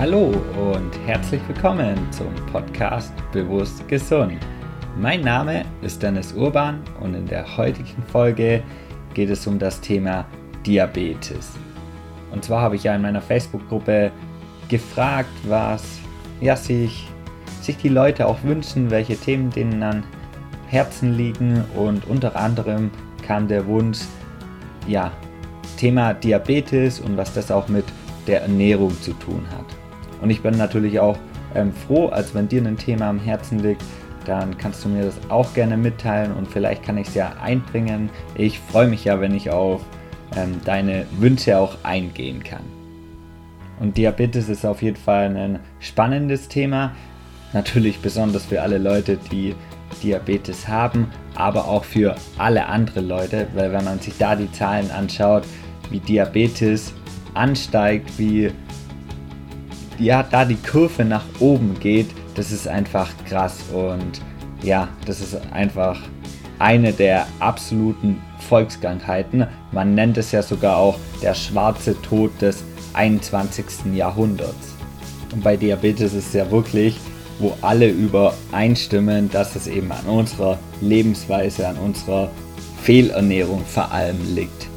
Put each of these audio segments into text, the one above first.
Hallo und herzlich willkommen zum Podcast Bewusst Gesund. Mein Name ist Dennis Urban und in der heutigen Folge geht es um das Thema Diabetes. Und zwar habe ich ja in meiner Facebook-Gruppe gefragt, was ja, sich, sich die Leute auch wünschen, welche Themen denen an Herzen liegen und unter anderem kam der Wunsch, ja, Thema Diabetes und was das auch mit der Ernährung zu tun hat. Und ich bin natürlich auch ähm, froh, als wenn dir ein Thema am Herzen liegt, dann kannst du mir das auch gerne mitteilen und vielleicht kann ich es ja einbringen. Ich freue mich ja, wenn ich auf ähm, deine Wünsche auch eingehen kann. Und Diabetes ist auf jeden Fall ein spannendes Thema. Natürlich besonders für alle Leute, die Diabetes haben, aber auch für alle anderen Leute, weil wenn man sich da die Zahlen anschaut, wie Diabetes ansteigt, wie ja, da die Kurve nach oben geht, das ist einfach krass und ja, das ist einfach eine der absoluten Volkskrankheiten. Man nennt es ja sogar auch der schwarze Tod des 21. Jahrhunderts. Und bei Diabetes ist es ja wirklich, wo alle übereinstimmen, dass es eben an unserer Lebensweise, an unserer Fehlernährung vor allem liegt.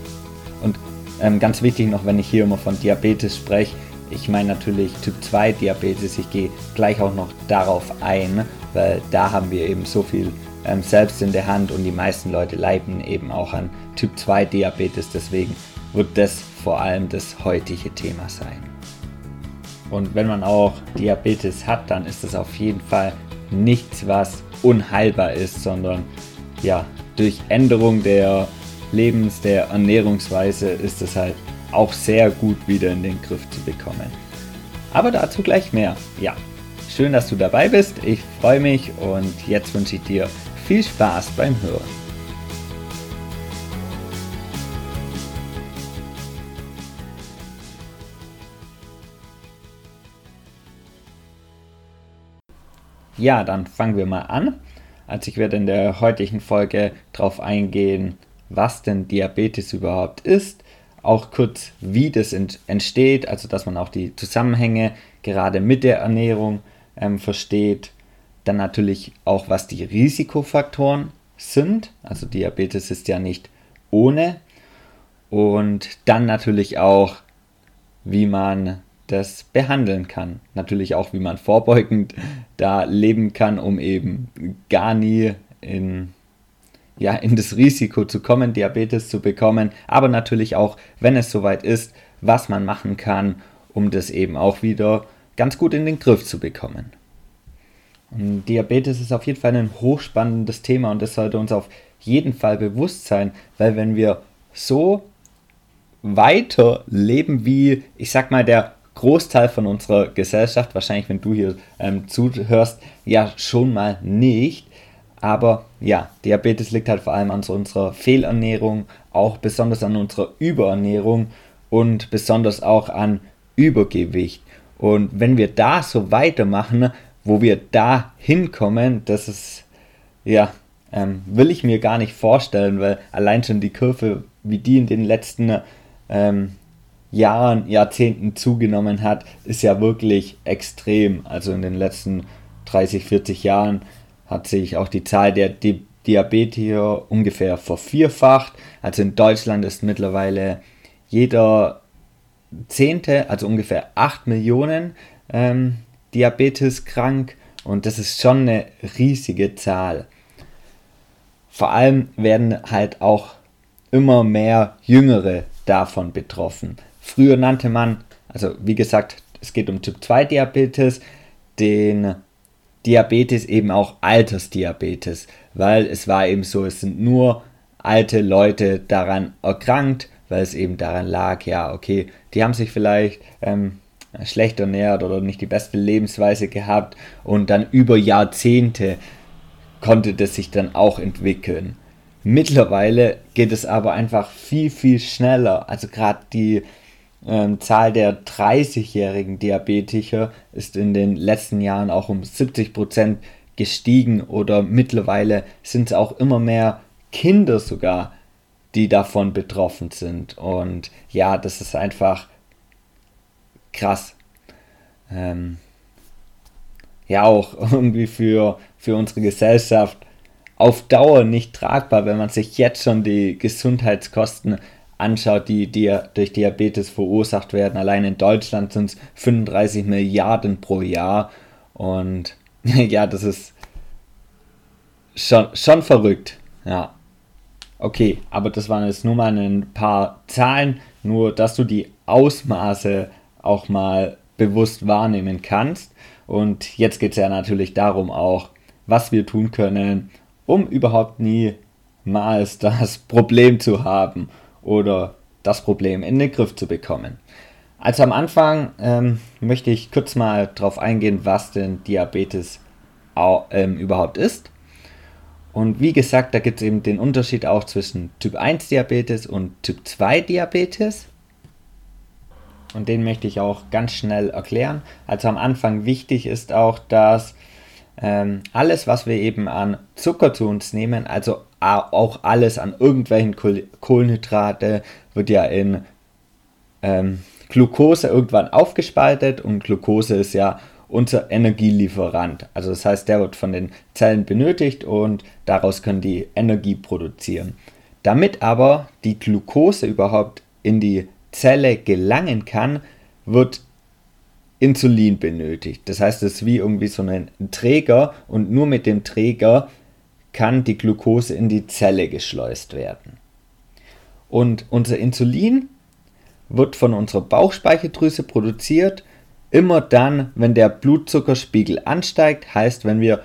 Und ähm, ganz wichtig noch, wenn ich hier immer von Diabetes spreche, ich meine natürlich Typ 2 Diabetes, ich gehe gleich auch noch darauf ein, weil da haben wir eben so viel ähm, selbst in der Hand und die meisten Leute leiden eben auch an Typ 2 Diabetes, deswegen wird das vor allem das heutige Thema sein. Und wenn man auch Diabetes hat, dann ist das auf jeden Fall nichts, was unheilbar ist, sondern ja, durch Änderung der Lebens-, der Ernährungsweise ist es halt auch sehr gut wieder in den Griff zu bekommen. Aber dazu gleich mehr. Ja, schön, dass du dabei bist. Ich freue mich und jetzt wünsche ich dir viel Spaß beim Hören. Ja, dann fangen wir mal an. Also ich werde in der heutigen Folge darauf eingehen, was denn Diabetes überhaupt ist, auch kurz, wie das entsteht, also dass man auch die Zusammenhänge gerade mit der Ernährung ähm, versteht. Dann natürlich auch, was die Risikofaktoren sind. Also Diabetes ist ja nicht ohne. Und dann natürlich auch, wie man das behandeln kann. Natürlich auch, wie man vorbeugend da leben kann, um eben gar nie in ja, in das Risiko zu kommen, Diabetes zu bekommen, aber natürlich auch, wenn es soweit ist, was man machen kann, um das eben auch wieder ganz gut in den Griff zu bekommen. Und Diabetes ist auf jeden Fall ein hochspannendes Thema und das sollte uns auf jeden Fall bewusst sein, weil wenn wir so weiter leben wie, ich sag mal, der Großteil von unserer Gesellschaft, wahrscheinlich wenn du hier ähm, zuhörst, ja schon mal nicht, aber ja, Diabetes liegt halt vor allem an so unserer Fehlernährung, auch besonders an unserer Überernährung und besonders auch an Übergewicht. Und wenn wir da so weitermachen, wo wir da hinkommen, das ist, ja, ähm, will ich mir gar nicht vorstellen, weil allein schon die Kurve, wie die in den letzten ähm, Jahren, Jahrzehnten zugenommen hat, ist ja wirklich extrem. Also in den letzten 30, 40 Jahren hat sich auch die Zahl der Di Diabetiker ungefähr vervierfacht. Also in Deutschland ist mittlerweile jeder Zehnte, also ungefähr 8 Millionen ähm, Diabetes krank und das ist schon eine riesige Zahl. Vor allem werden halt auch immer mehr Jüngere davon betroffen. Früher nannte man, also wie gesagt, es geht um Typ 2 Diabetes, den Diabetes eben auch Altersdiabetes, weil es war eben so, es sind nur alte Leute daran erkrankt, weil es eben daran lag, ja, okay, die haben sich vielleicht ähm, schlecht ernährt oder nicht die beste Lebensweise gehabt und dann über Jahrzehnte konnte das sich dann auch entwickeln. Mittlerweile geht es aber einfach viel, viel schneller. Also gerade die ähm, Zahl der 30-jährigen Diabetiker ist in den letzten Jahren auch um 70 Prozent gestiegen oder mittlerweile sind es auch immer mehr Kinder sogar, die davon betroffen sind. Und ja, das ist einfach krass. ähm, ja auch irgendwie für, für unsere Gesellschaft auf Dauer nicht tragbar, wenn man sich jetzt schon die Gesundheitskosten anschaut, die, die durch Diabetes verursacht werden. Allein in Deutschland sind es 35 Milliarden pro Jahr. Und ja, das ist schon, schon verrückt. Ja. Okay, aber das waren jetzt nur mal ein paar Zahlen, nur dass du die Ausmaße auch mal bewusst wahrnehmen kannst. Und jetzt geht es ja natürlich darum auch, was wir tun können, um überhaupt niemals das Problem zu haben oder das Problem in den Griff zu bekommen. Also am Anfang ähm, möchte ich kurz mal darauf eingehen, was denn Diabetes auch, ähm, überhaupt ist. Und wie gesagt, da gibt es eben den Unterschied auch zwischen Typ 1 Diabetes und Typ 2 Diabetes. Und den möchte ich auch ganz schnell erklären. Also am Anfang wichtig ist auch, dass ähm, alles, was wir eben an Zucker zu uns nehmen, also auch alles an irgendwelchen Kohlenhydrate, wird ja in ähm, Glucose irgendwann aufgespaltet und Glucose ist ja unser Energielieferant. Also das heißt, der wird von den Zellen benötigt und daraus können die Energie produzieren. Damit aber die Glucose überhaupt in die Zelle gelangen kann, wird Insulin benötigt. Das heißt, es ist wie irgendwie so ein Träger und nur mit dem Träger kann die Glucose in die Zelle geschleust werden. Und unser Insulin wird von unserer Bauchspeicheldrüse produziert, immer dann, wenn der Blutzuckerspiegel ansteigt, heißt, wenn wir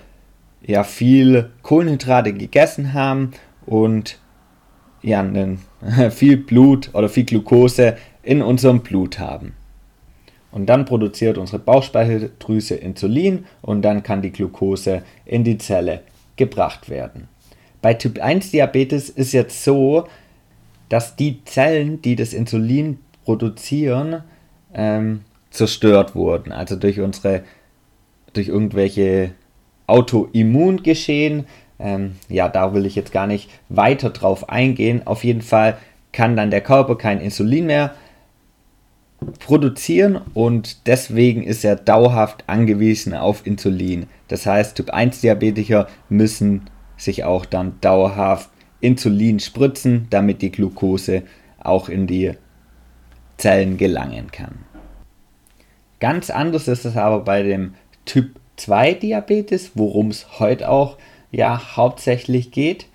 ja viel Kohlenhydrate gegessen haben und ja, viel Blut oder viel Glucose in unserem Blut haben. Und dann produziert unsere Bauchspeicheldrüse Insulin und dann kann die Glucose in die Zelle gebracht werden. Bei Typ 1 Diabetes ist jetzt so, dass die Zellen, die das Insulin produzieren, ähm, zerstört wurden. Also durch unsere, durch irgendwelche Autoimmungeschehen. Ähm, ja, da will ich jetzt gar nicht weiter drauf eingehen. Auf jeden Fall kann dann der Körper kein Insulin mehr produzieren und deswegen ist er dauerhaft angewiesen auf Insulin. Das heißt, Typ 1 Diabetiker müssen sich auch dann dauerhaft Insulin spritzen, damit die Glucose auch in die Zellen gelangen kann. Ganz anders ist es aber bei dem Typ 2 Diabetes, worum es heute auch ja hauptsächlich geht.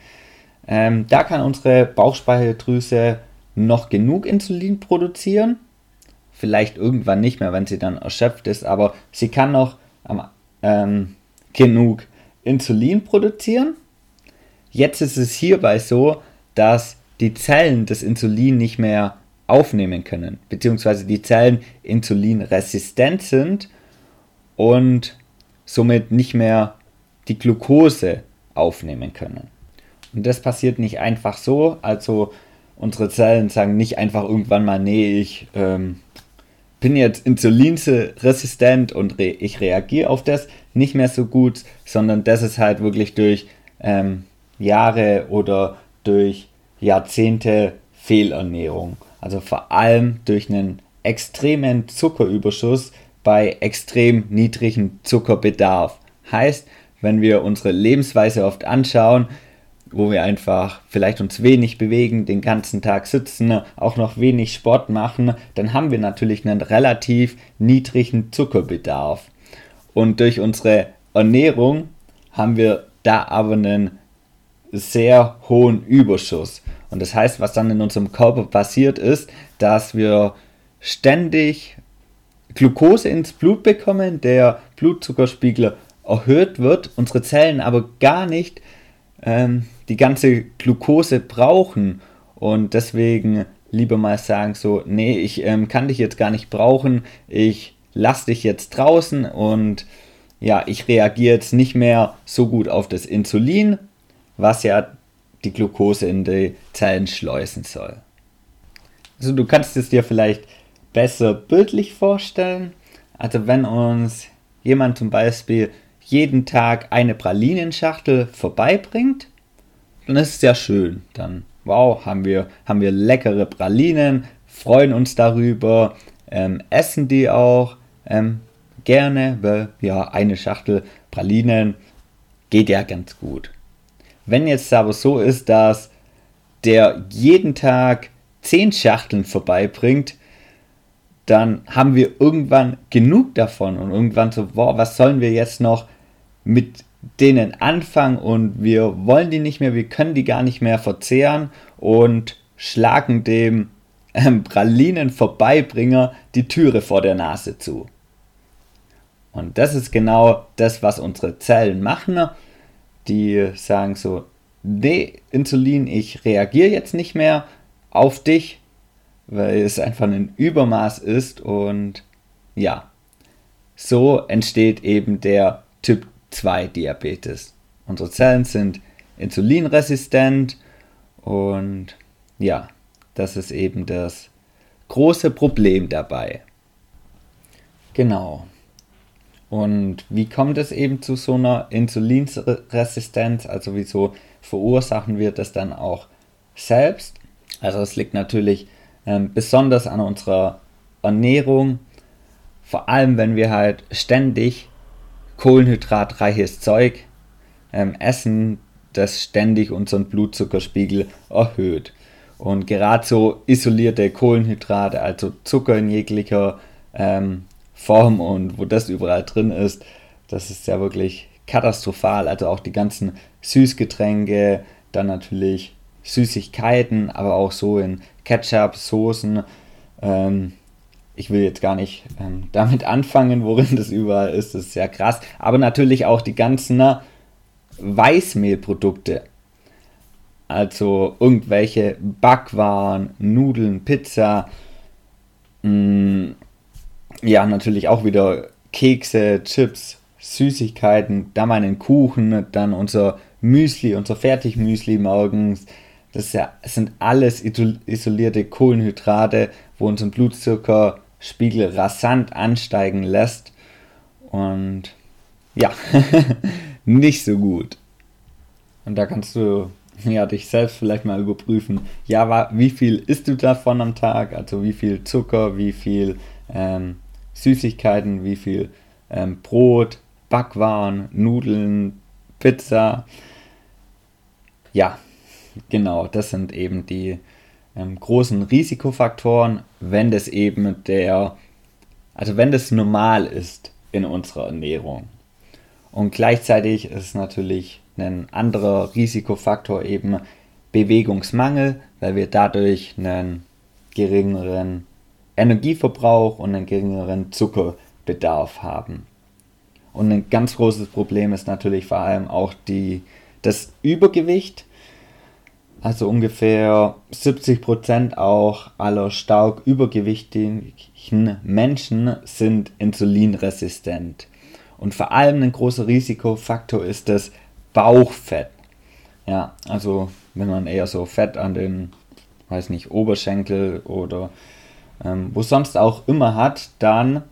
Ähm, da kann unsere Bauchspeicheldrüse noch genug Insulin produzieren, vielleicht irgendwann nicht mehr, wenn sie dann erschöpft ist, aber sie kann noch ähm, genug Insulin produzieren. Jetzt ist es hierbei so, dass die Zellen das Insulin nicht mehr aufnehmen können, beziehungsweise die Zellen insulinresistent sind und somit nicht mehr die Glucose aufnehmen können. Und das passiert nicht einfach so, also unsere Zellen sagen nicht einfach irgendwann mal, nee, ich ähm, bin jetzt insulinresistent und re ich reagiere auf das nicht mehr so gut, sondern das ist halt wirklich durch ähm, Jahre oder durch Jahrzehnte Fehlernährung. Also vor allem durch einen extremen Zuckerüberschuss bei extrem niedrigem Zuckerbedarf. Heißt, wenn wir unsere Lebensweise oft anschauen, wo wir einfach vielleicht uns wenig bewegen, den ganzen Tag sitzen, auch noch wenig Sport machen, dann haben wir natürlich einen relativ niedrigen Zuckerbedarf. Und durch unsere Ernährung haben wir da aber einen sehr hohen Überschuss. Und das heißt, was dann in unserem Körper passiert ist, dass wir ständig Glucose ins Blut bekommen, der Blutzuckerspiegel erhöht wird, unsere Zellen aber gar nicht ähm, die ganze Glucose brauchen und deswegen lieber mal sagen so, nee, ich ähm, kann dich jetzt gar nicht brauchen, ich lass dich jetzt draußen und ja, ich reagiere jetzt nicht mehr so gut auf das Insulin, was ja die Glucose in die Zellen schleusen soll. Also du kannst es dir vielleicht besser bildlich vorstellen. Also wenn uns jemand zum Beispiel jeden Tag eine Pralinenschachtel vorbeibringt, dann ist es ja schön. Dann, wow, haben wir, haben wir leckere Pralinen, freuen uns darüber, ähm, essen die auch. Ähm, gerne, weil ja, eine Schachtel Pralinen geht ja ganz gut. Wenn jetzt aber so ist, dass der jeden Tag 10 Schachteln vorbeibringt, dann haben wir irgendwann genug davon und irgendwann so, boah, was sollen wir jetzt noch mit denen anfangen und wir wollen die nicht mehr, wir können die gar nicht mehr verzehren und schlagen dem ähm, Pralinen-Vorbeibringer die Türe vor der Nase zu. Und das ist genau das, was unsere Zellen machen. Die sagen so, nee, Insulin, ich reagiere jetzt nicht mehr auf dich, weil es einfach ein Übermaß ist und ja, so entsteht eben der Typ 2 Diabetes. Unsere Zellen sind insulinresistent und ja, das ist eben das große Problem dabei. Genau. Und wie kommt es eben zu so einer Insulinresistenz? Also wieso verursachen wir das dann auch selbst? Also es liegt natürlich ähm, besonders an unserer Ernährung, vor allem wenn wir halt ständig kohlenhydratreiches Zeug ähm, essen, das ständig unseren Blutzuckerspiegel erhöht. Und gerade so isolierte Kohlenhydrate, also Zucker in jeglicher ähm, Form und wo das überall drin ist, das ist ja wirklich katastrophal. Also auch die ganzen Süßgetränke, dann natürlich Süßigkeiten, aber auch so in Ketchup, Soßen. Ähm, ich will jetzt gar nicht ähm, damit anfangen, worin das überall ist. Das ist ja krass. Aber natürlich auch die ganzen na, Weißmehlprodukte. Also irgendwelche Backwaren, Nudeln, Pizza. Mh, mm, ja, natürlich auch wieder Kekse, Chips, Süßigkeiten, dann meinen Kuchen, dann unser Müsli, unser Fertigmüsli morgens. Das, sind alles isolierte Kohlenhydrate, wo unseren Blutzuckerspiegel rasant ansteigen lässt. Und ja, nicht so gut. Und da kannst du ja, dich selbst vielleicht mal überprüfen. Ja, wie viel isst du davon am Tag? Also wie viel Zucker, wie viel ähm, Süßigkeiten, wie viel ähm, Brot, Backwaren, Nudeln, Pizza. Ja, genau, das sind eben die ähm, großen Risikofaktoren, wenn das eben der, also wenn das normal ist in unserer Ernährung. Und gleichzeitig ist natürlich ein anderer Risikofaktor eben Bewegungsmangel, weil wir dadurch einen geringeren Energieverbrauch und einen geringeren Zuckerbedarf haben. Und ein ganz großes Problem ist natürlich vor allem auch die, das Übergewicht. Also ungefähr 70% auch aller stark übergewichtigen Menschen sind insulinresistent. Und vor allem ein großer Risikofaktor ist das Bauchfett. Ja, also wenn man eher so Fett an den, weiß nicht, Oberschenkel oder ähm, wo sonst auch immer hat, dann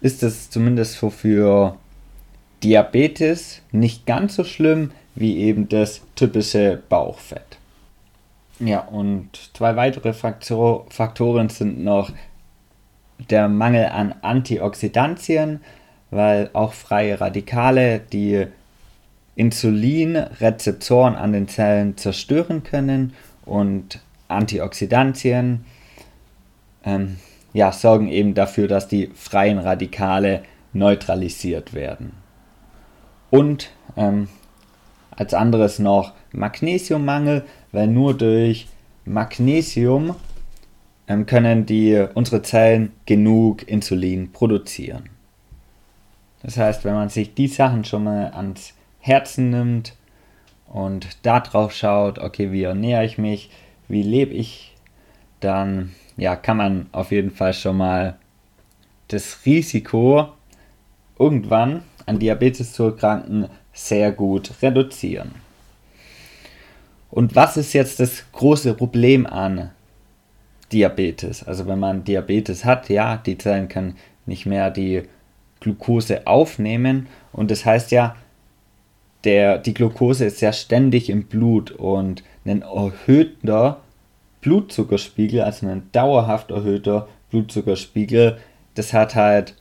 ist es zumindest für Diabetes nicht ganz so schlimm wie eben das typische Bauchfett. Ja, und zwei weitere Faktor Faktoren sind noch der Mangel an Antioxidantien, weil auch freie Radikale die Insulinrezeptoren an den Zellen zerstören können und Antioxidantien ähm, ja, sorgen eben dafür, dass die freien Radikale neutralisiert werden. Und ähm, als anderes noch Magnesiummangel, weil nur durch Magnesium ähm, können die, unsere Zellen genug Insulin produzieren. Das heißt, wenn man sich die Sachen schon mal ans Herzen nimmt und darauf schaut, okay, wie ernähre ich mich, wie lebe ich, dann ja, kann man auf jeden Fall schon mal das Risiko, irgendwann an Diabetes zu erkranken, sehr gut reduzieren. Und was ist jetzt das große Problem an Diabetes? Also wenn man Diabetes hat, ja, die Zellen können nicht mehr die Glucose aufnehmen und das heißt ja, der, die Glucose ist ja ständig im Blut und ein erhöhter Blutzuckerspiegel, also ein dauerhaft erhöhter Blutzuckerspiegel, das hat halt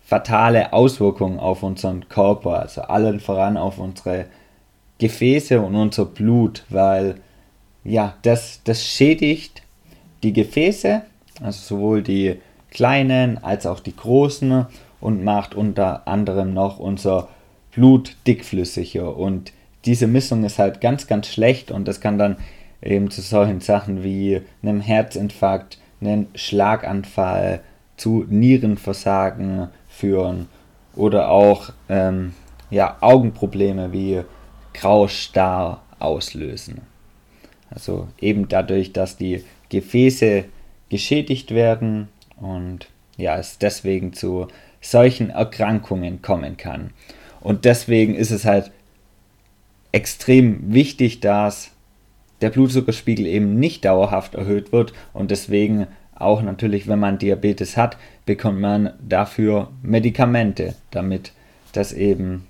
fatale Auswirkungen auf unseren Körper, also allen voran auf unsere Gefäße und unser Blut, weil ja, das, das schädigt die Gefäße, also sowohl die kleinen als auch die großen und macht unter anderem noch unser Blut dickflüssiger. Und diese Missung ist halt ganz, ganz schlecht und das kann dann eben zu solchen Sachen wie einem Herzinfarkt, einem Schlaganfall, zu Nierenversagen führen oder auch ähm, ja, Augenprobleme wie Graustarr auslösen. Also eben dadurch, dass die Gefäße geschädigt werden und ja, es deswegen zu solchen Erkrankungen kommen kann. Und deswegen ist es halt extrem wichtig, dass der Blutzuckerspiegel eben nicht dauerhaft erhöht wird und deswegen auch natürlich, wenn man Diabetes hat, bekommt man dafür Medikamente, damit das eben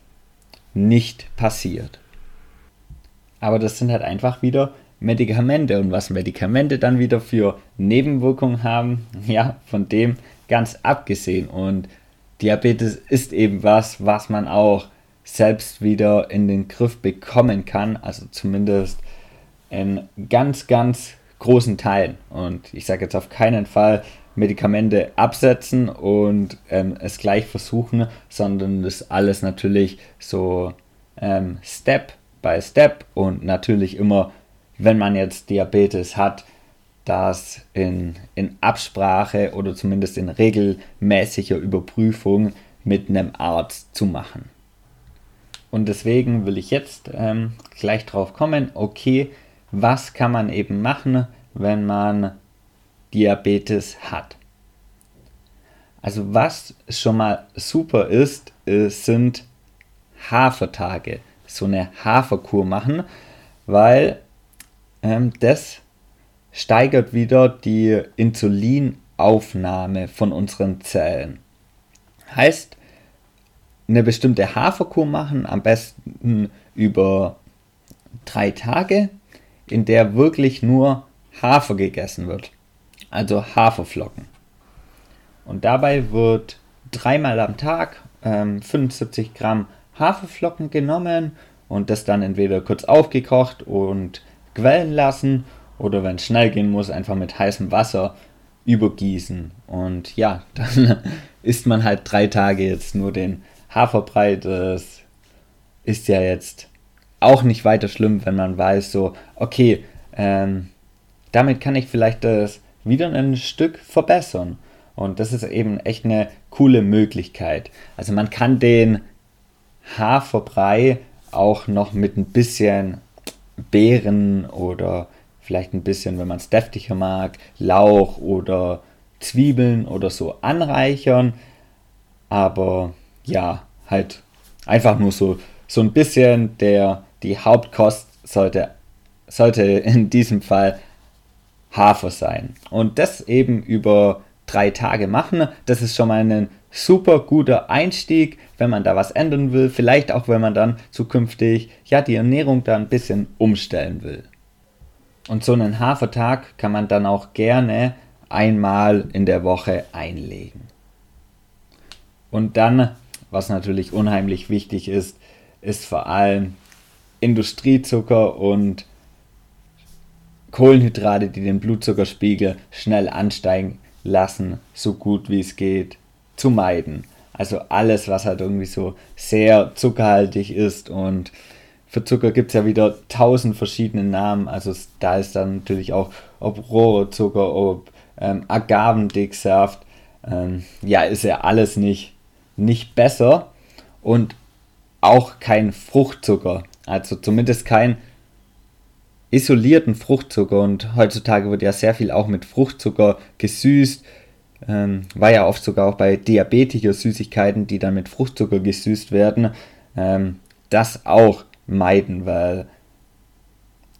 nicht passiert. Aber das sind halt einfach wieder Medikamente und was Medikamente dann wieder für Nebenwirkungen haben, ja, von dem ganz abgesehen. Und Diabetes ist eben was, was man auch selbst wieder in den Griff bekommen kann, also zumindest in ganz, ganz großen Teilen. Und ich sage jetzt auf keinen Fall Medikamente absetzen und ähm, es gleich versuchen, sondern das alles natürlich so ähm, Step by Step und natürlich immer, wenn man jetzt Diabetes hat, das in, in Absprache oder zumindest in regelmäßiger Überprüfung mit einem Arzt zu machen. Und deswegen will ich jetzt ähm, gleich drauf kommen, okay, was kann man eben machen, wenn man Diabetes hat. Also was schon mal super ist, sind Hafertage. So eine Haferkur machen, weil ähm, das steigert wieder die Insulinaufnahme von unseren Zellen. Heißt, eine bestimmte Haferkur machen, am besten über drei Tage in der wirklich nur Hafer gegessen wird. Also Haferflocken. Und dabei wird dreimal am Tag ähm, 75 Gramm Haferflocken genommen und das dann entweder kurz aufgekocht und quellen lassen oder wenn es schnell gehen muss, einfach mit heißem Wasser übergießen. Und ja, dann isst man halt drei Tage jetzt nur den Haferbrei. Das ist ja jetzt auch nicht weiter schlimm, wenn man weiß, so, okay, ähm, damit kann ich vielleicht das wieder ein Stück verbessern. Und das ist eben echt eine coole Möglichkeit. Also man kann den Haferbrei auch noch mit ein bisschen Beeren oder vielleicht ein bisschen, wenn man es deftiger mag, Lauch oder Zwiebeln oder so anreichern. Aber ja, halt einfach nur so, so ein bisschen der die Hauptkost sollte, sollte in diesem Fall Hafer sein. Und das eben über drei Tage machen, das ist schon mal ein super guter Einstieg, wenn man da was ändern will. Vielleicht auch, wenn man dann zukünftig ja die Ernährung da ein bisschen umstellen will. Und so einen Hafertag kann man dann auch gerne einmal in der Woche einlegen. Und dann, was natürlich unheimlich wichtig ist, ist vor allem Industriezucker und Kohlenhydrate, die den Blutzuckerspiegel schnell ansteigen lassen, so gut wie es geht, zu meiden. Also alles, was halt irgendwie so sehr zuckerhaltig ist und für Zucker gibt es ja wieder tausend verschiedene Namen. Also da ist dann natürlich auch, ob Rohrzucker, ob ähm, Agavendicksaft. Ähm, ja, ist ja alles nicht, nicht besser. Und auch kein Fruchtzucker. Also zumindest kein isolierten Fruchtzucker. Und heutzutage wird ja sehr viel auch mit Fruchtzucker gesüßt. Ähm, war ja oft sogar auch bei Diabetiker Süßigkeiten, die dann mit Fruchtzucker gesüßt werden. Ähm, das auch meiden, weil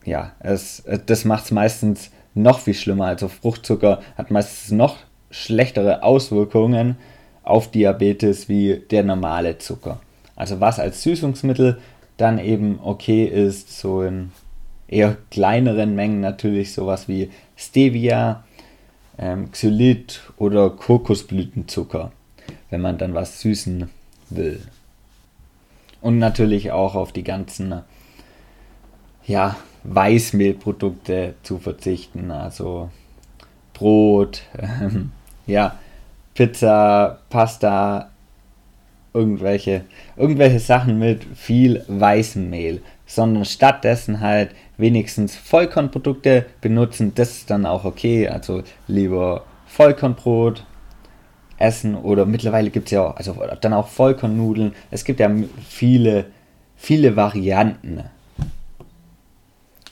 ja, es, das macht es meistens noch viel schlimmer. Also Fruchtzucker hat meistens noch schlechtere Auswirkungen auf Diabetes wie der normale Zucker. Also was als Süßungsmittel dann eben okay ist, so in eher kleineren Mengen natürlich sowas wie Stevia, ähm, Xylit oder Kokosblütenzucker. wenn man dann was süßen will. Und natürlich auch auf die ganzen ja, Weißmehlprodukte zu verzichten, also Brot, ähm, ja, Pizza, Pasta, irgendwelche, irgendwelche Sachen mit viel weißem Mehl, sondern stattdessen halt wenigstens Vollkornprodukte benutzen. Das ist dann auch okay. Also lieber Vollkornbrot essen oder mittlerweile gibt es ja auch, also dann auch Vollkornnudeln. Es gibt ja viele, viele Varianten.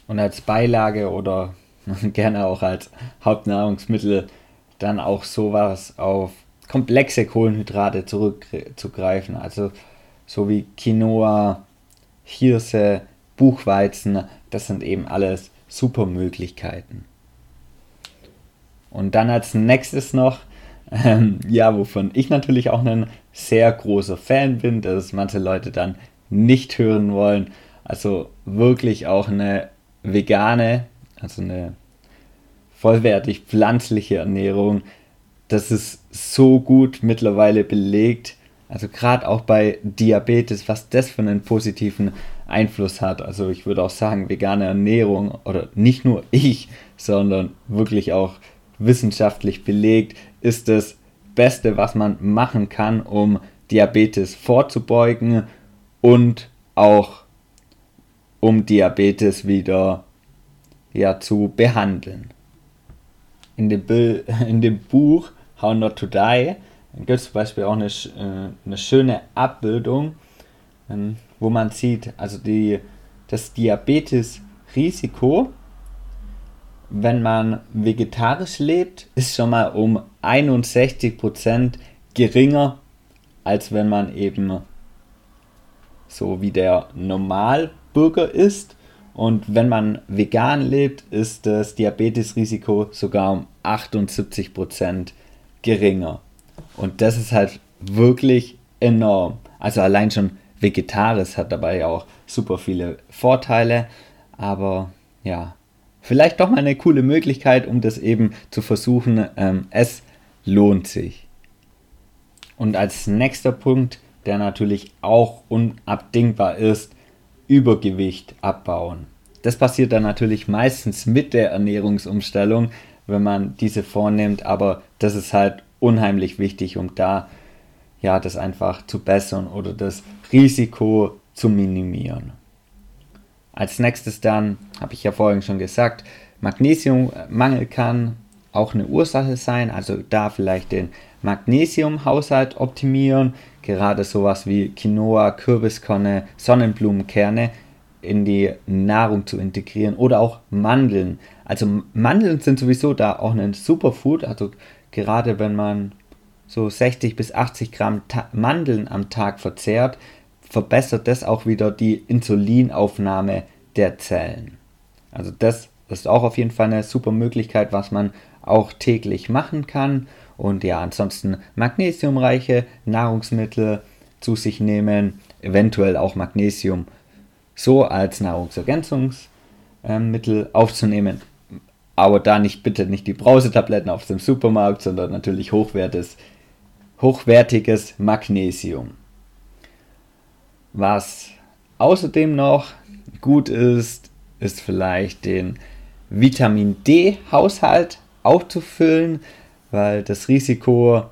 Und als Beilage oder gerne auch als Hauptnahrungsmittel dann auch sowas auf komplexe Kohlenhydrate zurückzugreifen. Also so wie Quinoa, Hirse, Buchweizen, das sind eben alles super Möglichkeiten. Und dann als nächstes noch, ähm, ja, wovon ich natürlich auch ein sehr großer Fan bin, dass manche Leute dann nicht hören wollen. Also wirklich auch eine vegane, also eine vollwertig pflanzliche Ernährung. Das ist so gut mittlerweile belegt. Also gerade auch bei Diabetes, was das für einen positiven Einfluss hat. Also ich würde auch sagen, vegane Ernährung oder nicht nur ich, sondern wirklich auch wissenschaftlich belegt, ist das Beste, was man machen kann, um Diabetes vorzubeugen und auch um Diabetes wieder ja, zu behandeln. In dem, in dem Buch How Not to Die gibt es zum Beispiel auch eine, äh, eine schöne Abbildung, ähm, wo man sieht, also die, das Diabetes-Risiko, wenn man vegetarisch lebt, ist schon mal um 61% geringer, als wenn man eben so wie der Normalbürger ist. Und wenn man vegan lebt, ist das Diabetesrisiko sogar um 78% geringer. Und das ist halt wirklich enorm. Also allein schon vegetarisch hat dabei auch super viele Vorteile. Aber ja, vielleicht doch mal eine coole Möglichkeit, um das eben zu versuchen. Ähm, es lohnt sich. Und als nächster Punkt, der natürlich auch unabdingbar ist, Übergewicht abbauen. Das passiert dann natürlich meistens mit der Ernährungsumstellung, wenn man diese vornimmt, aber das ist halt unheimlich wichtig, um da ja das einfach zu bessern oder das Risiko zu minimieren. Als nächstes dann, habe ich ja vorhin schon gesagt, Magnesiummangel kann auch eine Ursache sein, also da vielleicht den Magnesiumhaushalt optimieren, gerade sowas wie Quinoa, Kürbiskorne, Sonnenblumenkerne in die Nahrung zu integrieren oder auch Mandeln. Also Mandeln sind sowieso da auch ein Superfood, also gerade wenn man so 60 bis 80 Gramm Ta Mandeln am Tag verzehrt, verbessert das auch wieder die Insulinaufnahme der Zellen. Also das ist auch auf jeden Fall eine super Möglichkeit, was man auch täglich machen kann. Und ja, ansonsten magnesiumreiche Nahrungsmittel zu sich nehmen, eventuell auch Magnesium so als Nahrungsergänzungsmittel aufzunehmen. Aber da nicht bitte nicht die Brausetabletten aus dem Supermarkt, sondern natürlich hochwertiges, hochwertiges Magnesium. Was außerdem noch gut ist, ist vielleicht den Vitamin D-Haushalt aufzufüllen, weil das Risiko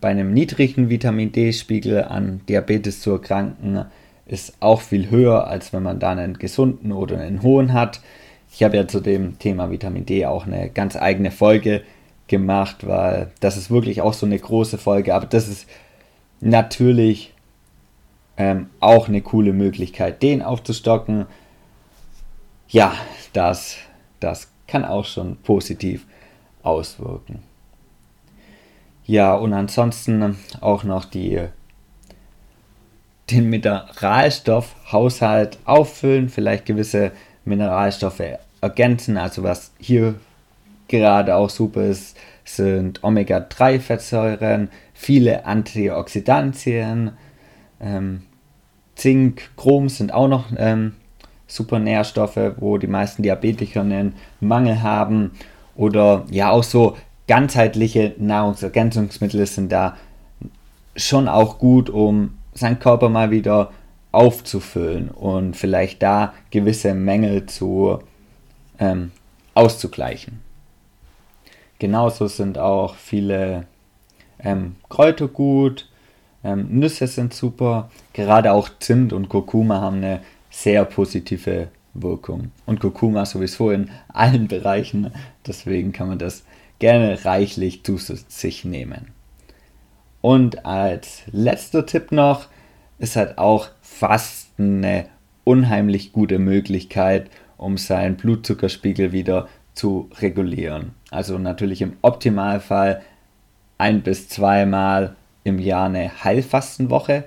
bei einem niedrigen Vitamin D-Spiegel an Diabetes zu erkranken ist auch viel höher, als wenn man da einen gesunden oder einen hohen hat. Ich habe ja zu dem Thema Vitamin D auch eine ganz eigene Folge gemacht, weil das ist wirklich auch so eine große Folge, aber das ist natürlich ähm, auch eine coole Möglichkeit, den aufzustocken. Ja, das, das kann auch schon positiv auswirken. Ja, und ansonsten auch noch die den Mineralstoffhaushalt auffüllen, vielleicht gewisse Mineralstoffe ergänzen. Also was hier gerade auch super ist, sind Omega-3-Fettsäuren, viele Antioxidantien, ähm, Zink, Chrom sind auch noch ähm, super Nährstoffe, wo die meisten Diabetiker einen Mangel haben. Oder ja auch so ganzheitliche Nahrungsergänzungsmittel sind da schon auch gut, um seinen Körper mal wieder aufzufüllen und vielleicht da gewisse Mängel zu ähm, auszugleichen. Genauso sind auch viele ähm, Kräuter gut, ähm, Nüsse sind super, gerade auch Zimt und Kurkuma haben eine sehr positive Wirkung. Und Kurkuma sowieso in allen Bereichen, deswegen kann man das gerne reichlich zu sich nehmen. Und als letzter Tipp noch ist halt auch Fasten eine unheimlich gute Möglichkeit, um seinen Blutzuckerspiegel wieder zu regulieren. Also natürlich im Optimalfall ein bis zweimal im Jahr eine Heilfastenwoche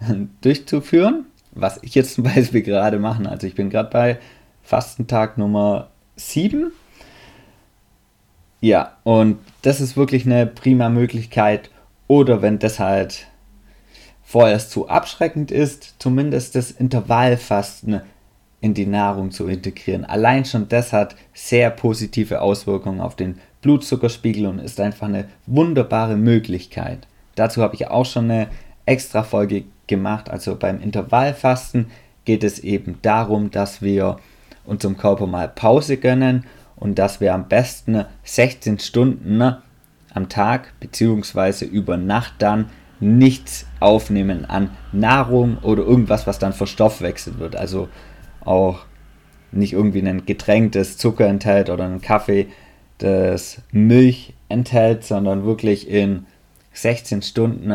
durchzuführen, was ich jetzt zum Beispiel gerade mache. Also ich bin gerade bei Fastentag Nummer 7. Ja, und das ist wirklich eine prima Möglichkeit, oder wenn das halt vorerst zu abschreckend ist, zumindest das Intervallfasten in die Nahrung zu integrieren. Allein schon das hat sehr positive Auswirkungen auf den Blutzuckerspiegel und ist einfach eine wunderbare Möglichkeit. Dazu habe ich auch schon eine extra Folge gemacht. Also beim Intervallfasten geht es eben darum, dass wir unserem Körper mal Pause gönnen und dass wir am besten 16 Stunden am Tag bzw. über Nacht dann nichts aufnehmen an Nahrung oder irgendwas, was dann verstoffwechselt wird. Also auch nicht irgendwie ein Getränk, das Zucker enthält oder ein Kaffee, das Milch enthält, sondern wirklich in 16 Stunden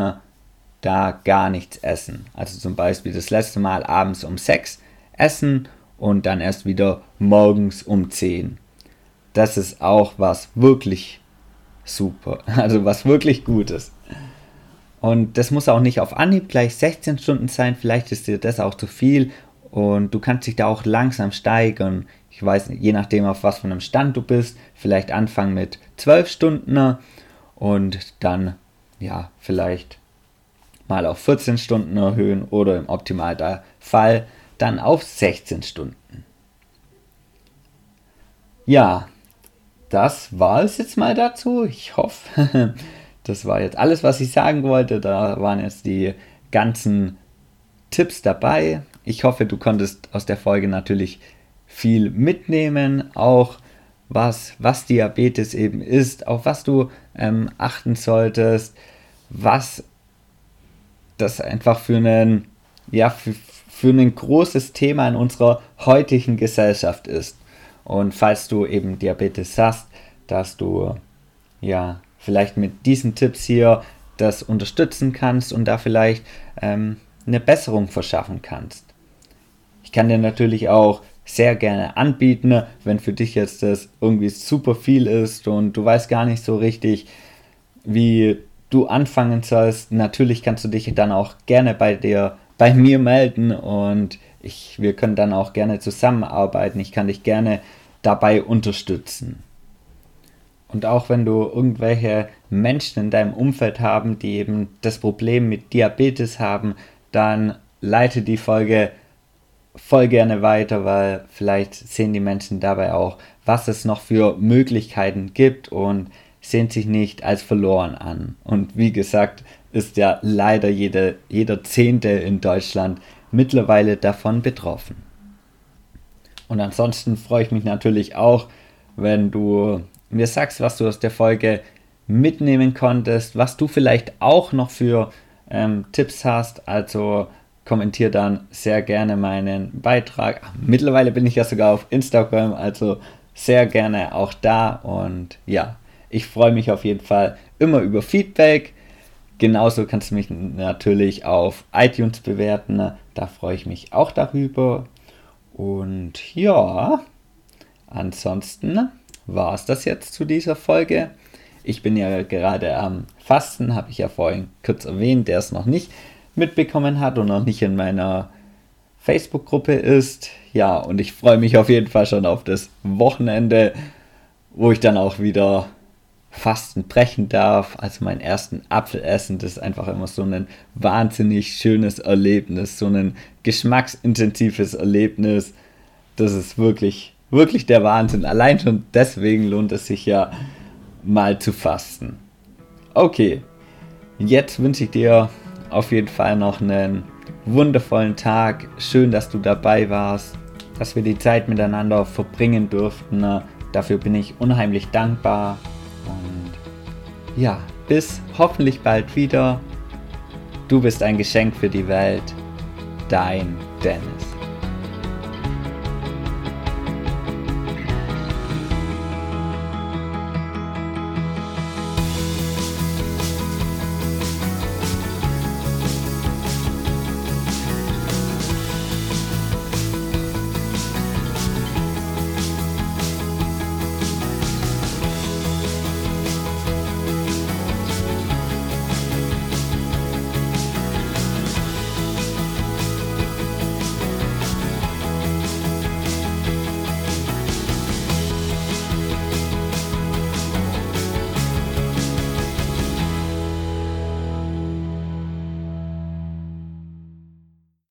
da gar nichts essen. Also zum Beispiel das letzte Mal abends um 6 essen und dann erst wieder morgens um 10. Das ist auch was wirklich super. Also was wirklich gut ist. Und das muss auch nicht auf Anhieb gleich 16 Stunden sein. Vielleicht ist dir das auch zu viel. Und du kannst dich da auch langsam steigern. Ich weiß je nachdem, auf was von einem Stand du bist. Vielleicht anfangen mit 12 Stunden und dann, ja, vielleicht mal auf 14 Stunden erhöhen oder im Optimalfall dann auf 16 Stunden. Ja, das war es jetzt mal dazu. Ich hoffe, das war jetzt alles, was ich sagen wollte. Da waren jetzt die ganzen Tipps dabei. Ich hoffe, du konntest aus der Folge natürlich viel mitnehmen, auch was, was Diabetes eben ist, auf was du ähm, achten solltest, was das einfach für einen, ja, für, für ein großes Thema in unserer heutigen Gesellschaft ist. Und falls du eben Diabetes hast, dass du ja vielleicht mit diesen Tipps hier das unterstützen kannst und da vielleicht ähm, eine Besserung verschaffen kannst. Kann dir natürlich auch sehr gerne anbieten, wenn für dich jetzt das irgendwie super viel ist und du weißt gar nicht so richtig, wie du anfangen sollst. Natürlich kannst du dich dann auch gerne bei dir, bei mir melden und ich, wir können dann auch gerne zusammenarbeiten. Ich kann dich gerne dabei unterstützen. Und auch wenn du irgendwelche Menschen in deinem Umfeld haben, die eben das Problem mit Diabetes haben, dann leite die Folge voll gerne weiter, weil vielleicht sehen die Menschen dabei auch, was es noch für Möglichkeiten gibt und sehen sich nicht als verloren an. Und wie gesagt, ist ja leider jede, jeder Zehnte in Deutschland mittlerweile davon betroffen. Und ansonsten freue ich mich natürlich auch, wenn du mir sagst, was du aus der Folge mitnehmen konntest, was du vielleicht auch noch für ähm, Tipps hast. Also kommentiere dann sehr gerne meinen Beitrag. Mittlerweile bin ich ja sogar auf Instagram, also sehr gerne auch da. Und ja, ich freue mich auf jeden Fall immer über Feedback. Genauso kannst du mich natürlich auf iTunes bewerten. Da freue ich mich auch darüber. Und ja, ansonsten war es das jetzt zu dieser Folge. Ich bin ja gerade am Fasten, habe ich ja vorhin kurz erwähnt, der es noch nicht mitbekommen hat und noch nicht in meiner Facebook-Gruppe ist. Ja, und ich freue mich auf jeden Fall schon auf das Wochenende, wo ich dann auch wieder Fasten brechen darf, also meinen ersten Apfel essen. Das ist einfach immer so ein wahnsinnig schönes Erlebnis, so ein geschmacksintensives Erlebnis. Das ist wirklich, wirklich der Wahnsinn. Allein schon deswegen lohnt es sich ja mal zu fasten. Okay, Jetzt wünsche ich dir auf jeden Fall noch einen wundervollen Tag. Schön, dass du dabei warst, dass wir die Zeit miteinander verbringen durften. Dafür bin ich unheimlich dankbar. Und ja, bis hoffentlich bald wieder. Du bist ein Geschenk für die Welt. Dein Dennis.